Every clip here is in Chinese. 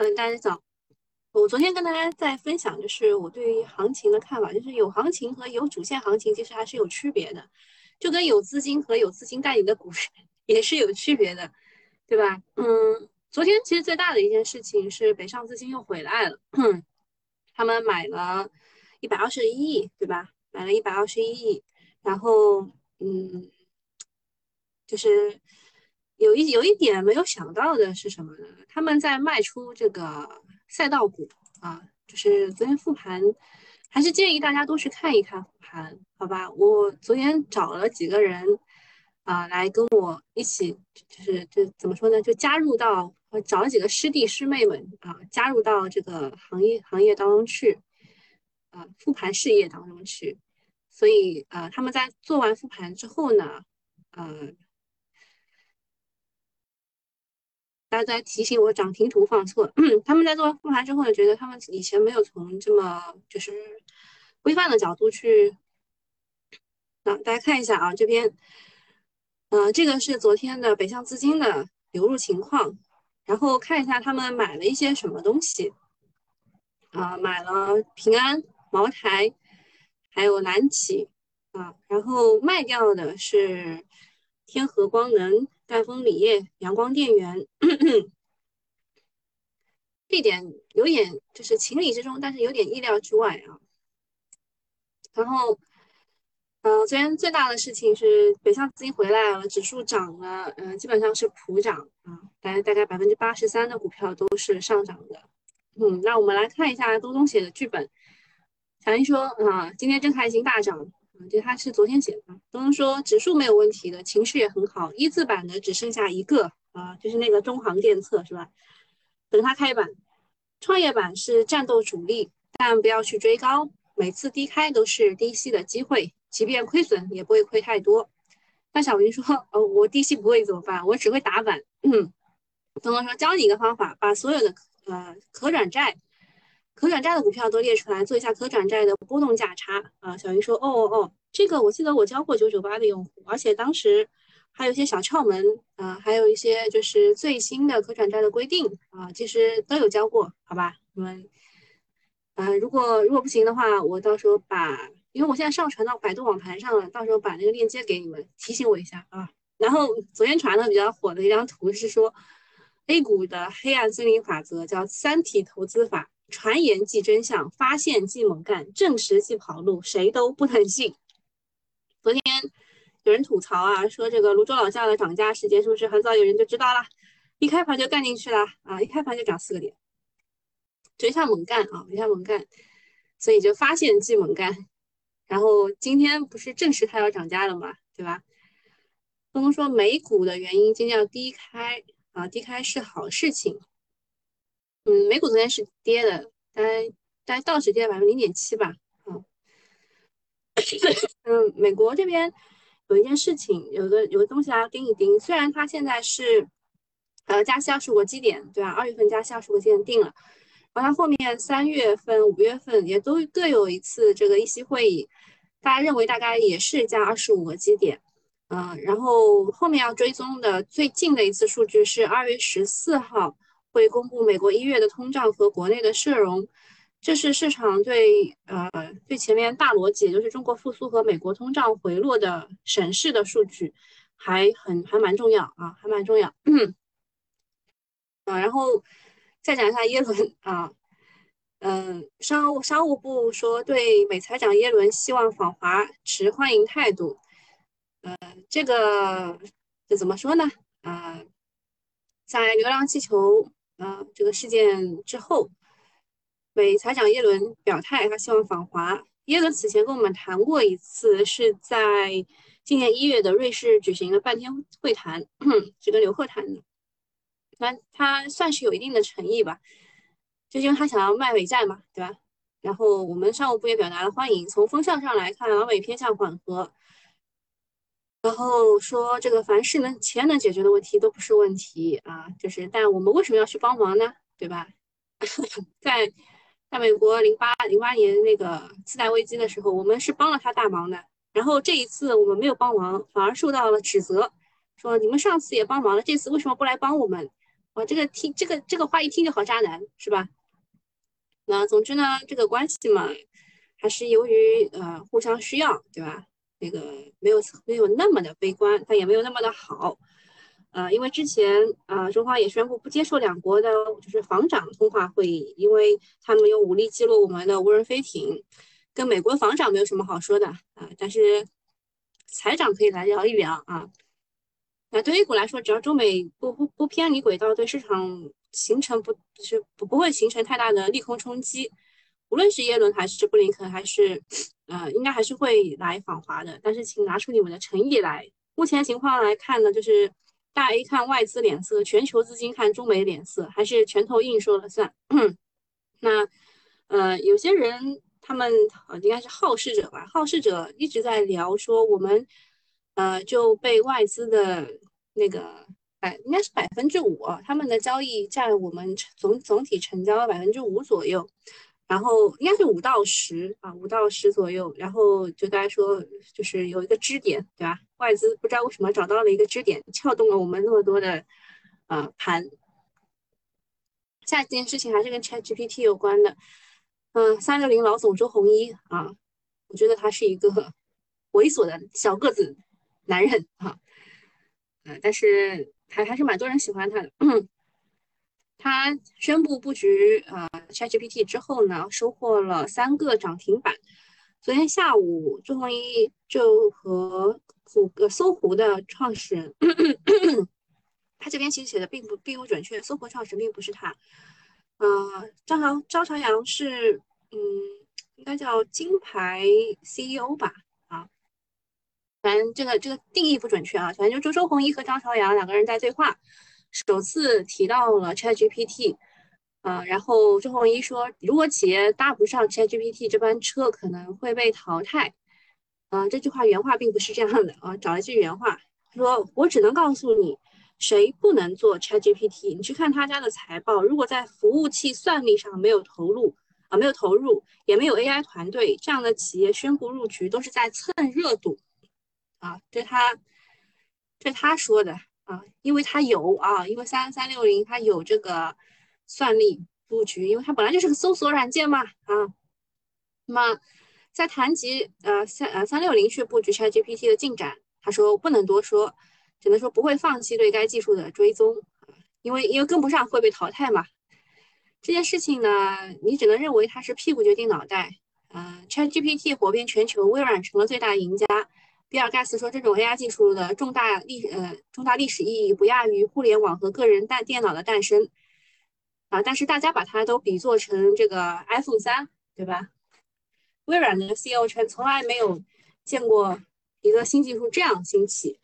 嗯，大家早。我昨天跟大家在分享，就是我对于行情的看法，就是有行情和有主线行情其实还是有区别的，就跟有资金和有资金带领的股市也是有区别的，对吧？嗯，昨天其实最大的一件事情是北上资金又回来了，他们买了一百二十一亿，对吧？买了一百二十一亿，然后嗯，就是有一有一点没有想到的是什么呢？他们在卖出这个。赛道股啊，就是昨天复盘，还是建议大家都去看一看复盘，好吧？我昨天找了几个人啊，来跟我一起，就是这怎么说呢？就加入到，找了几个师弟师妹们啊，加入到这个行业行业当中去，啊，复盘事业当中去。所以啊，他们在做完复盘之后呢，呃。大家在提醒我涨停图放错。他们在做完复盘之后呢，觉得他们以前没有从这么就是规范的角度去。那大家看一下啊，这边，呃，这个是昨天的北向资金的流入情况，然后看一下他们买了一些什么东西啊，买了平安、茅台，还有蓝旗啊，然后卖掉的是天合光能。赣锋锂业、阳光电源，这点有点就是情理之中，但是有点意料之外啊。然后，呃，昨天最大的事情是北向资金回来了，指数涨了，嗯，基本上是普涨啊，大概大概百分之八十三的股票都是上涨的。嗯，那我们来看一下东东写的剧本，小英说啊，今天真开心大涨。我觉得他是昨天写的，东东说指数没有问题的，情绪也很好，一字板的只剩下一个啊，就是那个中航电测是吧？等它开板，创业板是战斗主力，但不要去追高，每次低开都是低吸的机会，即便亏损也不会亏太多。那小云说，哦，我低吸不会怎么办？我只会打板。嗯，东东说教你一个方法，把所有的呃可转债。可转债的股票都列出来，做一下可转债的波动价差啊。小云说：“哦哦哦，这个我记得我教过九九八的用户，而且当时还有一些小窍门啊，还有一些就是最新的可转债的规定啊，其实都有教过，好吧？你们啊，如果如果不行的话，我到时候把，因为我现在上传到百度网盘上了，到时候把那个链接给你们，提醒我一下啊。然后昨天传的比较火的一张图是说，A 股的黑暗森林法则叫三体投资法。”传言即真相，发现即猛干，证实即跑路，谁都不能信。昨天有人吐槽啊，说这个泸州老窖的涨价时间是不是很早有人就知道了？一开盘就干进去了啊！一开盘就涨四个点，追下猛干啊，追下猛干，所以就发现即猛干。然后今天不是证实它要涨价了嘛，对吧？东东说美股的原因今天要低开啊，低开是好事情。嗯，美股昨天是跌的，大概大概道指跌了百分之零点七吧。嗯，嗯，美国这边有一件事情，有个有个东西要盯一盯。虽然它现在是呃加息二十五个基点，对吧？二月份加息二十五个基点定了，然后它后面三月份、五月份也都各有一次这个议息会议，大家认为大概也是加二十五个基点。嗯，然后后面要追踪的最近的一次数据是二月十四号。会公布美国一月的通胀和国内的社融，这是市场对呃对前面大逻辑，就是中国复苏和美国通胀回落的审视的数据，还很还蛮重要啊，还蛮重要。啊，然后再讲一下耶伦啊，嗯，商务商务部说对美财长耶伦希望访华持欢迎态度，呃，这个这怎么说呢？啊，在流浪气球。啊，这个事件之后，美财长耶伦表态，他希望访华。耶伦此前跟我们谈过一次，是在今年一月的瑞士举行了半天会谈，是跟刘鹤谈的。那他算是有一定的诚意吧，就因为他想要卖美债嘛，对吧？然后我们商务部也表达了欢迎。从风向上来看，老美偏向缓和。然后说这个凡是能钱能解决的问题都不是问题啊，就是但我们为什么要去帮忙呢？对吧？在在美国零八零八年那个次贷危机的时候，我们是帮了他大忙的。然后这一次我们没有帮忙，反而受到了指责，说你们上次也帮忙了，这次为什么不来帮我们？哇，这个听这个这个话一听就好渣男是吧？那总之呢，这个关系嘛，还是由于呃互相需要，对吧？那个没有没有那么的悲观，但也没有那么的好。呃，因为之前啊，中方也宣布不接受两国的，就是防长通话会议，因为他们用武力击落我们的无人飞艇，跟美国防长没有什么好说的啊。但是财长可以来聊一聊啊。那对 A 股来说，只要中美不不不偏离轨道，对市场形成不是不不会形成太大的利空冲击，无论是耶伦还是布林肯，还是呃，应该还是会来访华的。但是请拿出你们的诚意来。目前情况来看呢，就是。大 A 看外资脸色，全球资金看中美脸色，还是拳头硬说了算？那呃，有些人他们呃应该是好事者吧？好事者一直在聊说，我们呃就被外资的那个百应该是百分之五，他们的交易占我们总总体成交百分之五左右。然后应该是五到十啊，五到十左右。然后就大家说，就是有一个支点，对吧？外资不知道为什么找到了一个支点，撬动了我们那么多的呃盘。下一件事情还是跟 ChatGPT 有关的。嗯，三六零老总周鸿祎啊，我觉得他是一个猥琐的小个子男人啊。嗯，但是还还是蛮多人喜欢他的。他宣布布局呃 ChatGPT 之后呢，收获了三个涨停板。昨天下午，周鸿祎就和虎呃搜狐的创始人，他这边其实写的并不并不准确，搜狐创始人并不是他，呃，张朝张朝阳是嗯，应该叫金牌 CEO 吧，啊，反正这个这个定义不准确啊，反正就周周鸿祎和张朝阳两个人在对话。首次提到了 ChatGPT，啊，然后周鸿祎说，如果企业搭不上 ChatGPT 这班车，可能会被淘汰。啊，这句话原话并不是这样的啊，找一句原话，他说我只能告诉你，谁不能做 ChatGPT，你去看他家的财报，如果在服务器算力上没有投入，啊，没有投入，也没有 AI 团队，这样的企业宣布入局都是在蹭热度。啊，这他，这他说的。啊，因为它有啊，因为三三六零它有这个算力布局，因为它本来就是个搜索软件嘛啊。那么在谈及呃三呃三六零去布局 ChatGPT 的进展，他说不能多说，只能说不会放弃对该技术的追踪，因为因为跟不上会被淘汰嘛。这件事情呢，你只能认为它是屁股决定脑袋。嗯，ChatGPT 火遍全球，微软成了最大赢家。比尔盖茨说，这种 AI 技术的重大历呃重大历史意义不亚于互联网和个人诞电脑的诞生啊！但是大家把它都比作成这个 iPhone 三，对吧？微软的 CEO 称从来没有见过一个新技术这样兴起。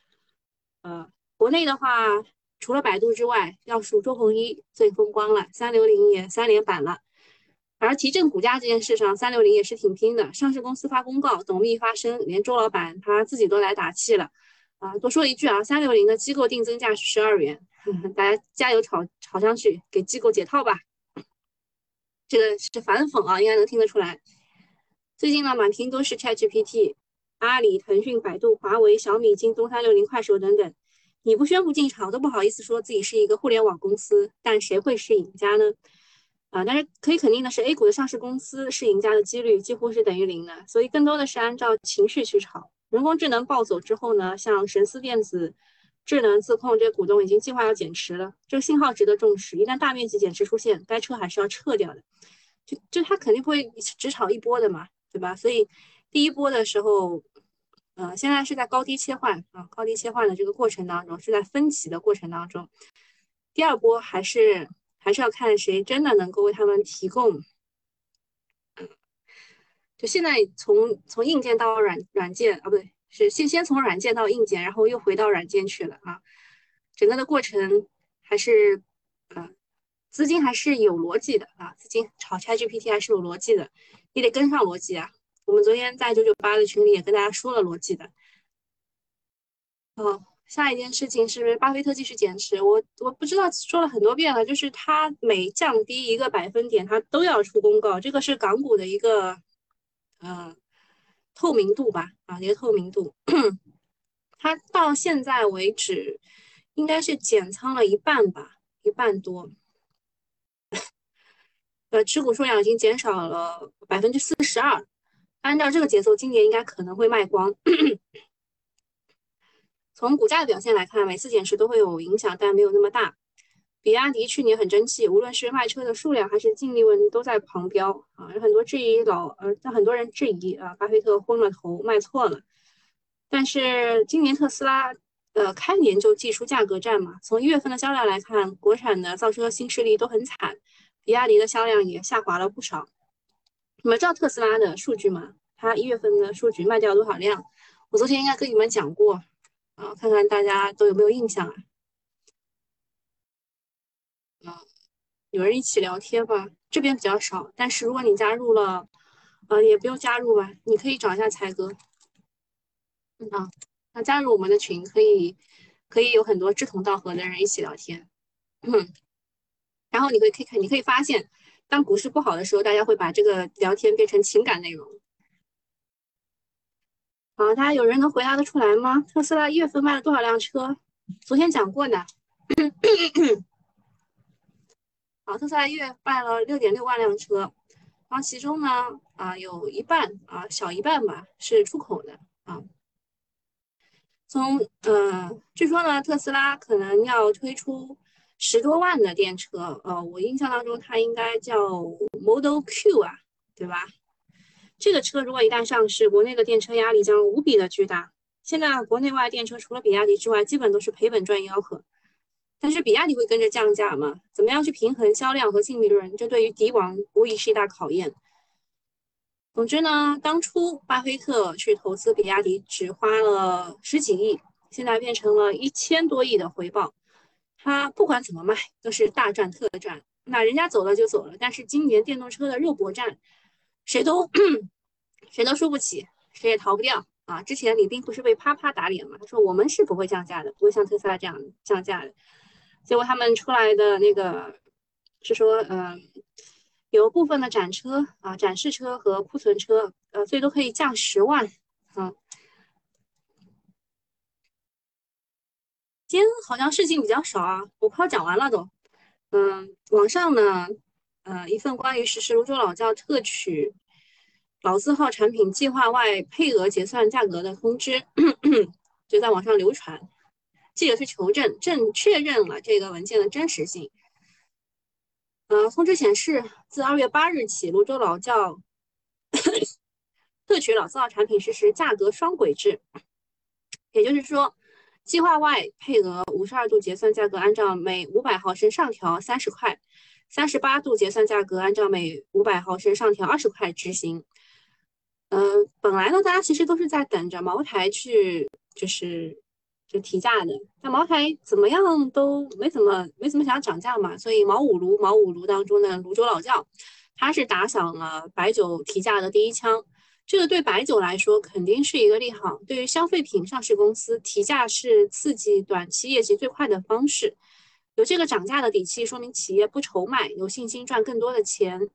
呃，国内的话，除了百度之外，要数周鸿祎最风光了，三六零也三连板了。而提振股价这件事上，三六零也是挺拼的。上市公司发公告，董秘发声，连周老板他自己都来打气了。啊，多说一句啊，三六零的机构定增价是十二元，大家加油炒炒上去，给机构解套吧。这个是反讽啊，应该能听得出来。最近呢，满屏都是 ChatGPT，阿里、腾讯、百度、华为、小米、京东、三六零、快手等等，你不宣布进场，都不好意思说自己是一个互联网公司。但谁会是赢家呢？啊，但是可以肯定的是，A 股的上市公司是赢家的几率几乎是等于零的，所以更多的是按照情绪去炒。人工智能暴走之后呢，像神思电子、智能自控这些股东已经计划要减持了，这个信号值得重视。一旦大面积减持出现，该车还是要撤掉的。就就它肯定不会只炒一波的嘛，对吧？所以第一波的时候，呃，现在是在高低切换啊，高低切换的这个过程当中，是在分歧的过程当中。第二波还是。还是要看谁真的能够为他们提供，就现在从从硬件到软软件啊，不对，是先先从软件到硬件，然后又回到软件去了啊，整个的过程还是，呃，资金还是有逻辑的啊，资金炒 ChatGPT 还是有逻辑的，你得跟上逻辑啊。我们昨天在九九八的群里也跟大家说了逻辑的，哦。下一件事情是不是巴菲特继续减持，我我不知道说了很多遍了，就是他每降低一个百分点，他都要出公告，这个是港股的一个呃透明度吧，啊一个透明度，他到现在为止应该是减仓了一半吧，一半多。呃，持股数量已经减少了百分之四十二。按照这个节奏，今年应该可能会卖光。从股价的表现来看，每次减持都会有影响，但没有那么大。比亚迪去年很争气，无论是卖车的数量还是净利润都在狂飙啊！有很多质疑老呃，让很多人质疑啊，巴菲特昏了头卖错了。但是今年特斯拉呃开年就祭出价格战嘛，从一月份的销量来看，国产的造车新势力都很惨，比亚迪的销量也下滑了不少。你们知道特斯拉的数据吗？它一月份的数据卖掉多少辆？我昨天应该跟你们讲过啊，看看大家都有没有印象啊？啊，有人一起聊天吧，这边比较少。但是如果你加入了，呃，也不用加入吧，你可以找一下才哥。啊，那加入我们的群可以，可以有很多志同道合的人一起聊天。嗯，然后你可以看，你可以发现。当股市不好的时候，大家会把这个聊天变成情感内容。好，大家有人能回答得出来吗？特斯拉一月份卖了多少辆车？昨天讲过的。好，特斯拉一月卖了六点六万辆车，然后其中呢，啊，有一半啊，小一半吧，是出口的啊。从呃，据说呢，特斯拉可能要推出。十多万的电车，呃，我印象当中它应该叫 Model Q 啊，对吧？这个车如果一旦上市，国内的电车压力将无比的巨大。现在国内外电车除了比亚迪之外，基本都是赔本赚吆喝。但是比亚迪会跟着降价吗？怎么样去平衡销量和净利润？这对于迪王无疑是一大考验。总之呢，当初巴菲特去投资比亚迪只花了十几亿，现在变成了一千多亿的回报。他不管怎么卖都是大赚特赚，那人家走了就走了。但是今年电动车的肉搏战，谁都谁都输不起，谁也逃不掉啊！之前李斌不是被啪啪打脸吗？他说我们是不会降价的，不会像特斯拉这样降价的。结果他们出来的那个是说，嗯，有部分的展车啊、展示车和库存车，呃，最多可以降十万啊。今天好像事情比较少啊，我快要讲完了都。嗯，网上呢，呃，一份关于实施泸州老窖特曲老字号产品计划外配额结算价格的通知，就在网上流传。记者去求证，正确认了这个文件的真实性。呃，通知显示，自二月八日起，泸州老窖 特曲老字号产品实施价格双轨制，也就是说。计划外配额五十二度结算价格按照每五百毫升上调三十块，三十八度结算价格按照每五百毫升上调二十块执行。呃，本来呢，大家其实都是在等着茅台去，就是就提价的。但茅台怎么样都没怎么没怎么想要涨价嘛，所以茅五炉茅五炉当中的泸州老窖，它是打响了白酒提价的第一枪。这个对白酒来说肯定是一个利好，对于消费品上市公司提价是刺激短期业绩最快的方式。有这个涨价的底气，说明企业不愁卖，有信心赚更多的钱。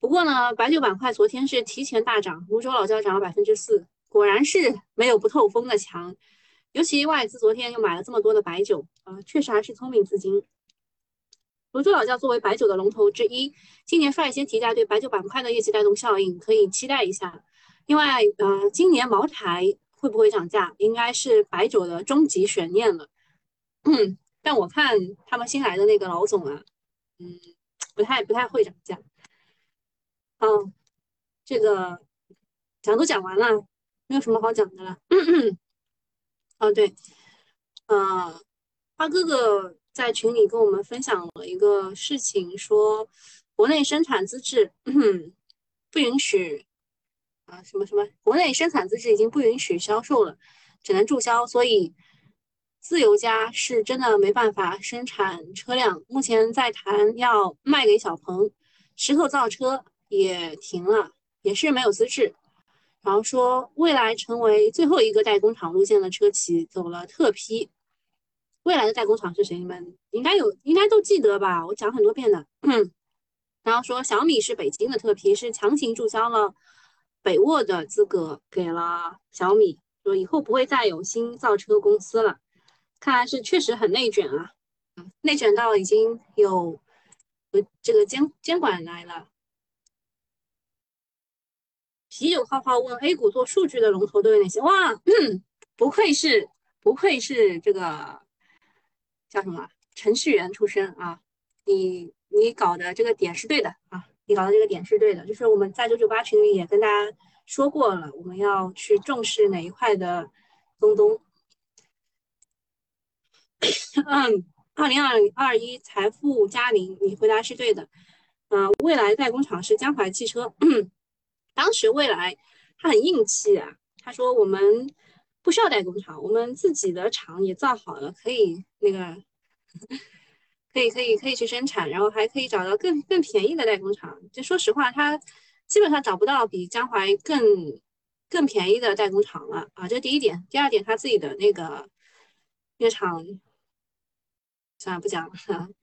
不过呢，白酒板块昨天是提前大涨，泸州老窖涨了百分之四，果然是没有不透风的墙。尤其外资昨天又买了这么多的白酒啊，确实还是聪明资金。泸州老窖作为白酒的龙头之一，今年率先提价，对白酒板块的业绩带动效应可以期待一下。另外，呃，今年茅台会不会涨价，应该是白酒的终极悬念了。嗯，但我看他们新来的那个老总啊，嗯，不太不太会涨价。哦，这个讲都讲完了，没有什么好讲的了。哦，对，呃，花哥哥在群里跟我们分享了一个事情，说国内生产资质 不允许。啊，什么什么？国内生产资质已经不允许销售了，只能注销。所以，自由家是真的没办法生产车辆。目前在谈要卖给小鹏，石头造车也停了，也是没有资质。然后说，未来成为最后一个代工厂路线的车企走了特批。未来的代工厂是谁？你们应该有，应该都记得吧？我讲很多遍的。然后说，小米是北京的特批，是强行注销了。北沃的资格给了小米，说以后不会再有新造车公司了。看来是确实很内卷啊。内卷到已经有有这个监监管来了。啤酒泡泡问 A 股做数据的龙头都有哪些？哇，不愧是不愧是这个叫什么程序员出身啊！你你搞的这个点是对的啊，你搞的这个点是对的。就是我们在九九八群里也跟大家说过了，我们要去重视哪一块的东东。嗯，二零二二一财富加零，你回答是对的。嗯，未来代工厂是江淮汽车。当时未来他很硬气啊，他说我们不需要代工厂，我们自己的厂也造好了，可以那个，可以可以可以去生产，然后还可以找到更更便宜的代工厂。就说实话，他基本上找不到比江淮更更便宜的代工厂了啊，这第一点。第二点，他自己的那个那个厂，算了不讲了，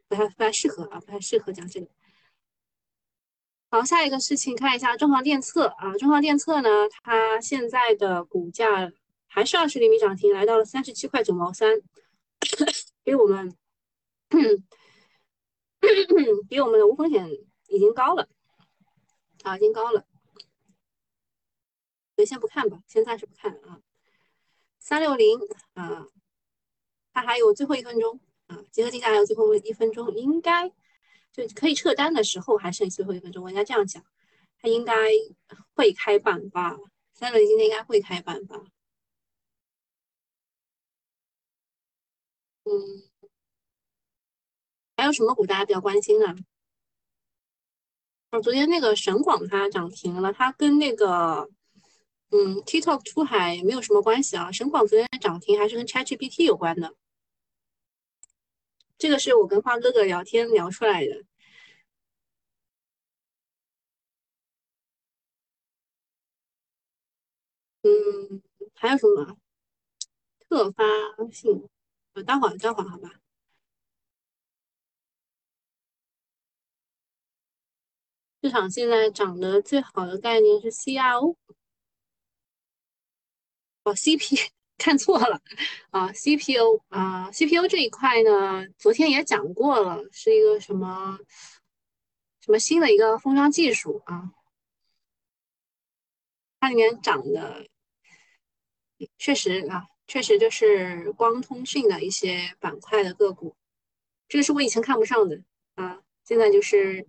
不太不太适合啊，不太适合讲这个。好，下一个事情看一下中航电测啊，中航电测呢，它现在的股价还是二十厘米涨停，来到了三十七块九毛三，比我们比我们的无风险已经高了啊，已经高了，所以先不看吧，先暂时不看啊。三六零啊，它还有最后一分钟啊，结合竞价还有最后一分钟，应该。就可以撤单的时候还剩最后一分钟，我应该这样讲，它应该会开板吧？三轮今天应该会开板吧？嗯，还有什么股大家比较关心的？哦，昨天那个神广它涨停了，它跟那个嗯 TikTok 出海没有什么关系啊。神广昨天涨停还是跟 ChatGPT 有关的。这个是我跟花哥哥聊天聊出来的。嗯，还有什么特发性？呃，待会儿，待会儿，好吧。市场现在涨得最好的概念是 CRO。哦，CP。看错了啊，CPU 啊，CPU 这一块呢，昨天也讲过了，是一个什么什么新的一个封装技术啊，它里面涨的确实啊，确实就是光通讯的一些板块的个股，这个是我以前看不上的啊，现在就是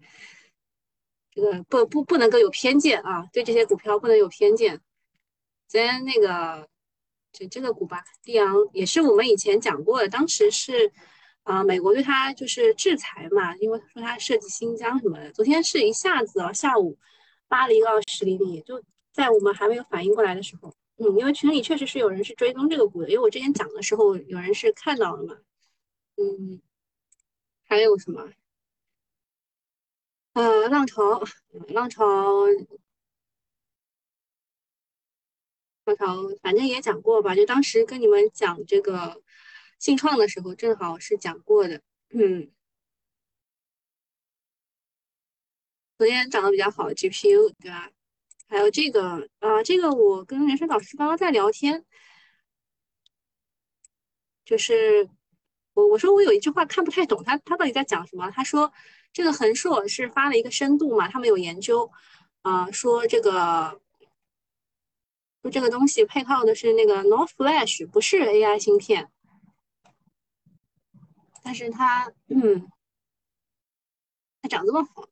这个不不不能够有偏见啊，对这些股票不能有偏见，昨天那个。这这个股吧，利昂也是我们以前讲过的，当时是，啊，美国对它就是制裁嘛，因为说它涉及新疆什么的。昨天是一下子啊，下午拉了一个二十厘米，就在我们还没有反应过来的时候，嗯，因为群里确实是有人是追踪这个股的，因为我之前讲的时候有人是看到了嘛，嗯，还有什么？呃，浪潮，浪潮。浪潮，反正也讲过吧，就当时跟你们讲这个信创的时候，正好是讲过的。嗯，昨天涨得比较好，GPU 对吧？还有这个啊，这个我跟人生导师刚刚在聊天，就是我我说我有一句话看不太懂，他他到底在讲什么？他说这个恒硕是发了一个深度嘛，他们有研究啊，说这个。这个东西配套的是那个 Nor Flash，不是 AI 芯片，但是它，嗯，它长这么好。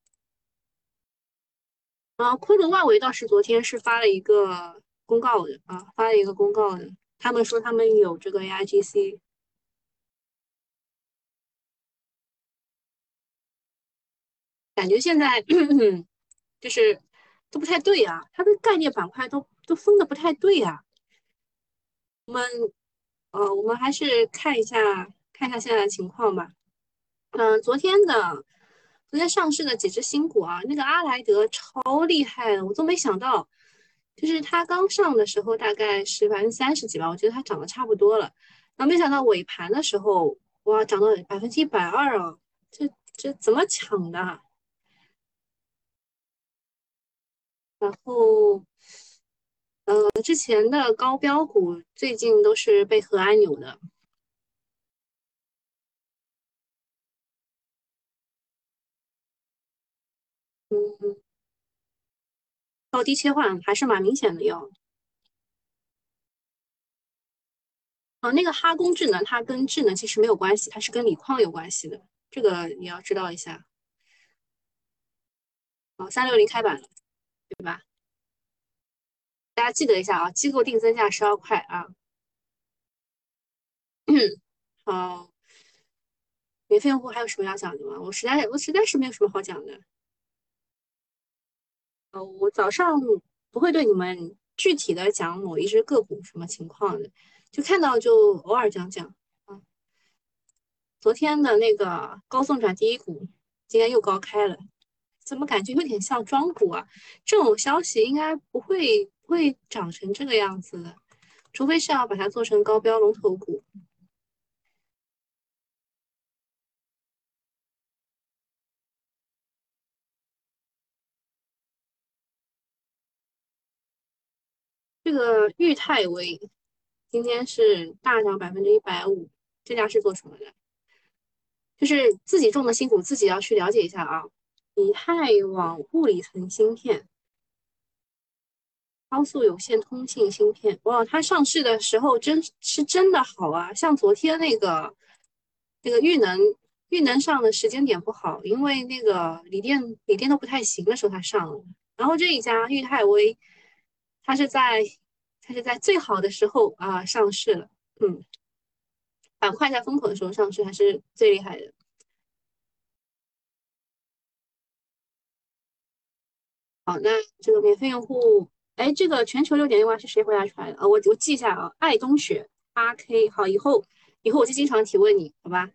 啊，昆仑万维倒是昨天是发了一个公告的啊，发了一个公告的，他们说他们有这个 AIGC，感觉现在 就是都不太对啊，它的概念板块都。都分的不太对呀，我们呃，我们还是看一下看一下现在的情况吧。嗯，昨天的昨天上市的几只新股啊，那个阿莱德超厉害的，我都没想到，就是它刚上的时候大概是百分之三十几吧，我觉得它涨得差不多了，然后没想到尾盘的时候，哇，涨到百分之一百二啊，这这怎么抢的？然后。呃，之前的高标股最近都是被核按钮的，嗯，高低切换还是蛮明显的。哟，哦，那个哈工智能它跟智能其实没有关系，它是跟锂矿有关系的，这个你要知道一下。哦，三六零开板了，对吧？大家记得一下啊，机构定增价十二块啊。好，免费用户还有什么要讲的吗？我实在我实在是没有什么好讲的。呃，我早上不会对你们具体的讲某一只个股什么情况的，就看到就偶尔讲讲啊。昨天的那个高送转第一股今天又高开了，怎么感觉有点像庄股啊？这种消息应该不会不会涨成这个样子的，除非是要把它做成高标龙头股。这个裕泰威今天是大涨百分之一百五，这家是做什么的？就是自己种的新股，自己要去了解一下啊。以太网物理层芯片，高速有线通信芯片，哇，它上市的时候真是真的好啊！像昨天那个那个玉能，玉能上的时间点不好，因为那个锂电锂电都不太行的时候它上了，然后这一家裕泰威。它是在它是在最好的时候啊上市了，嗯，板块在风口的时候上市还是最厉害的。好，那这个免费用户，哎，这个全球六点六万是谁回答出来的啊？我我记一下啊，爱冬雪八 K，好，以后以后我就经常提问你，好吧？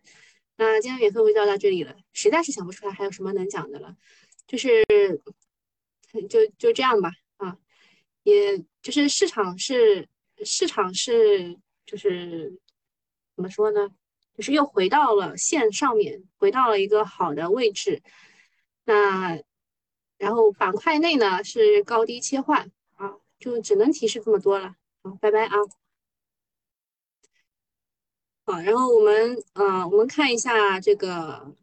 那今天免费就到这里了，实在是想不出来还有什么能讲的了，就是就就这样吧啊。也就是市场是市场是就是怎么说呢？就是又回到了线上面，回到了一个好的位置。那然后板块内呢是高低切换啊，就只能提示这么多了。好，拜拜啊。好，然后我们呃，我们看一下这个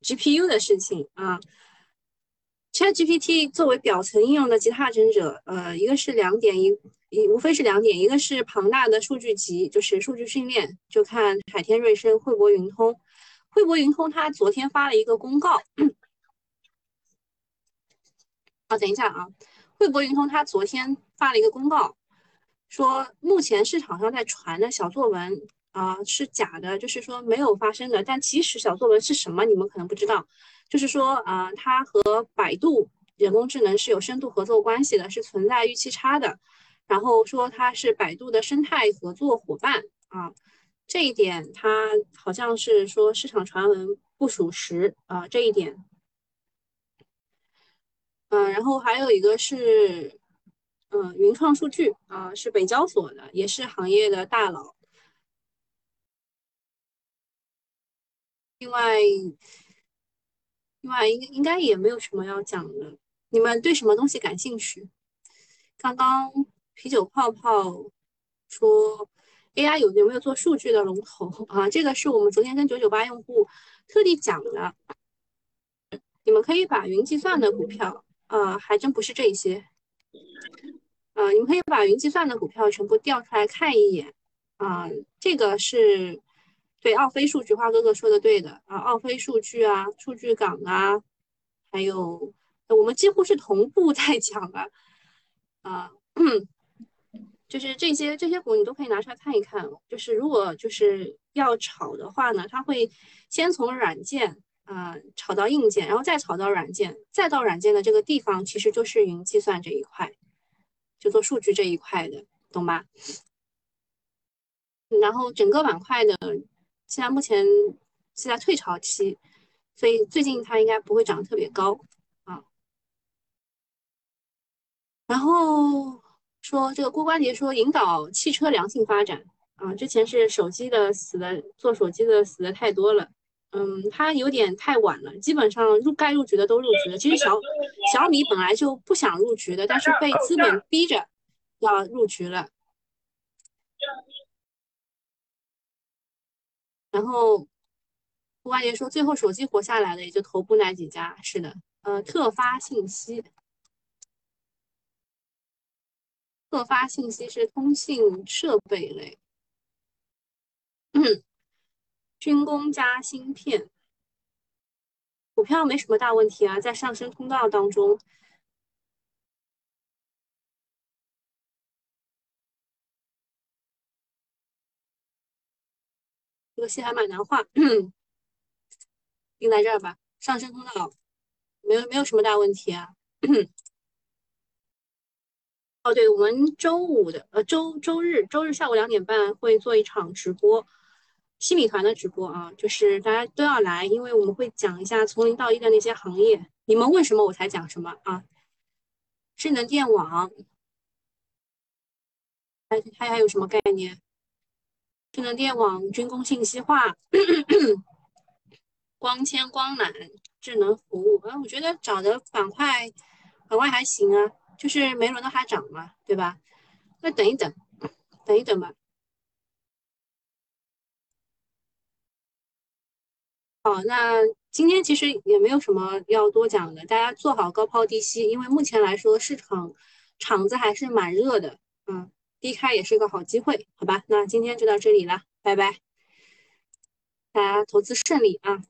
GPU 的事情啊。ChatGPT 作为表层应用的极大争者，呃，一个是两点一，一无非是两点，一个是庞大的数据集，就是数据训练，就看海天瑞声、汇博云通。汇博云通它昨天发了一个公告，等一下啊，汇博云通它昨天发了一个公告，说目前市场上在传的小作文啊是假的，就是说没有发生的。但其实小作文是什么，你们可能不知道。就是说，啊，它和百度人工智能是有深度合作关系的，是存在预期差的。然后说它是百度的生态合作伙伴啊，这一点它好像是说市场传闻不属实啊，这一点。嗯，然后还有一个是，嗯，云创数据啊，是北交所的，也是行业的大佬。另外。另外，应应该也没有什么要讲的。你们对什么东西感兴趣？刚刚啤酒泡泡说 AI 有有没有做数据的龙头啊？这个是我们昨天跟九九八用户特地讲的。你们可以把云计算的股票，呃，还真不是这些。呃，你们可以把云计算的股票全部调出来看一眼。啊，这个是。对，奥飞数据，花哥哥说的对的啊，奥飞数据啊，数据港啊，还有我们几乎是同步在讲的啊，就是这些这些股你都可以拿出来看一看。就是如果就是要炒的话呢，它会先从软件啊炒到硬件，然后再炒到软件，再到软件的这个地方，其实就是云计算这一块，就做数据这一块的，懂吧？然后整个板块的。现在目前是在退潮期，所以最近它应该不会涨得特别高啊。然后说这个郭关杰说引导汽车良性发展啊，之前是手机的死的，做手机的死的太多了，嗯，他有点太晚了，基本上入该入局的都入局了。其实小小米本来就不想入局的，但是被资本逼着要入局了。然后，胡万杰说，最后手机活下来的也就头部那几家。是的，呃，特发信息，特发信息是通信设备类。军工加芯片，股票没什么大问题啊，在上升通道当中。这个戏还蛮难画，定在这儿吧。上升通道没有没有什么大问题啊。哦，对，我们周五的呃周周日周日下午两点半会做一场直播，新米团的直播啊，就是大家都要来，因为我们会讲一下从零到一的那些行业。你们问什么我才讲什么啊？智能电网，还还还有什么概念？智能电网、军工信息化、光纤光缆、智能服务，啊，我觉得涨的板块板块还行啊，就是没轮到它涨嘛，对吧？那等一等，等一等吧。好，那今天其实也没有什么要多讲的，大家做好高抛低吸，因为目前来说市场场子还是蛮热的，嗯。低开也是个好机会，好吧？那今天就到这里了，拜拜，大家投资顺利啊！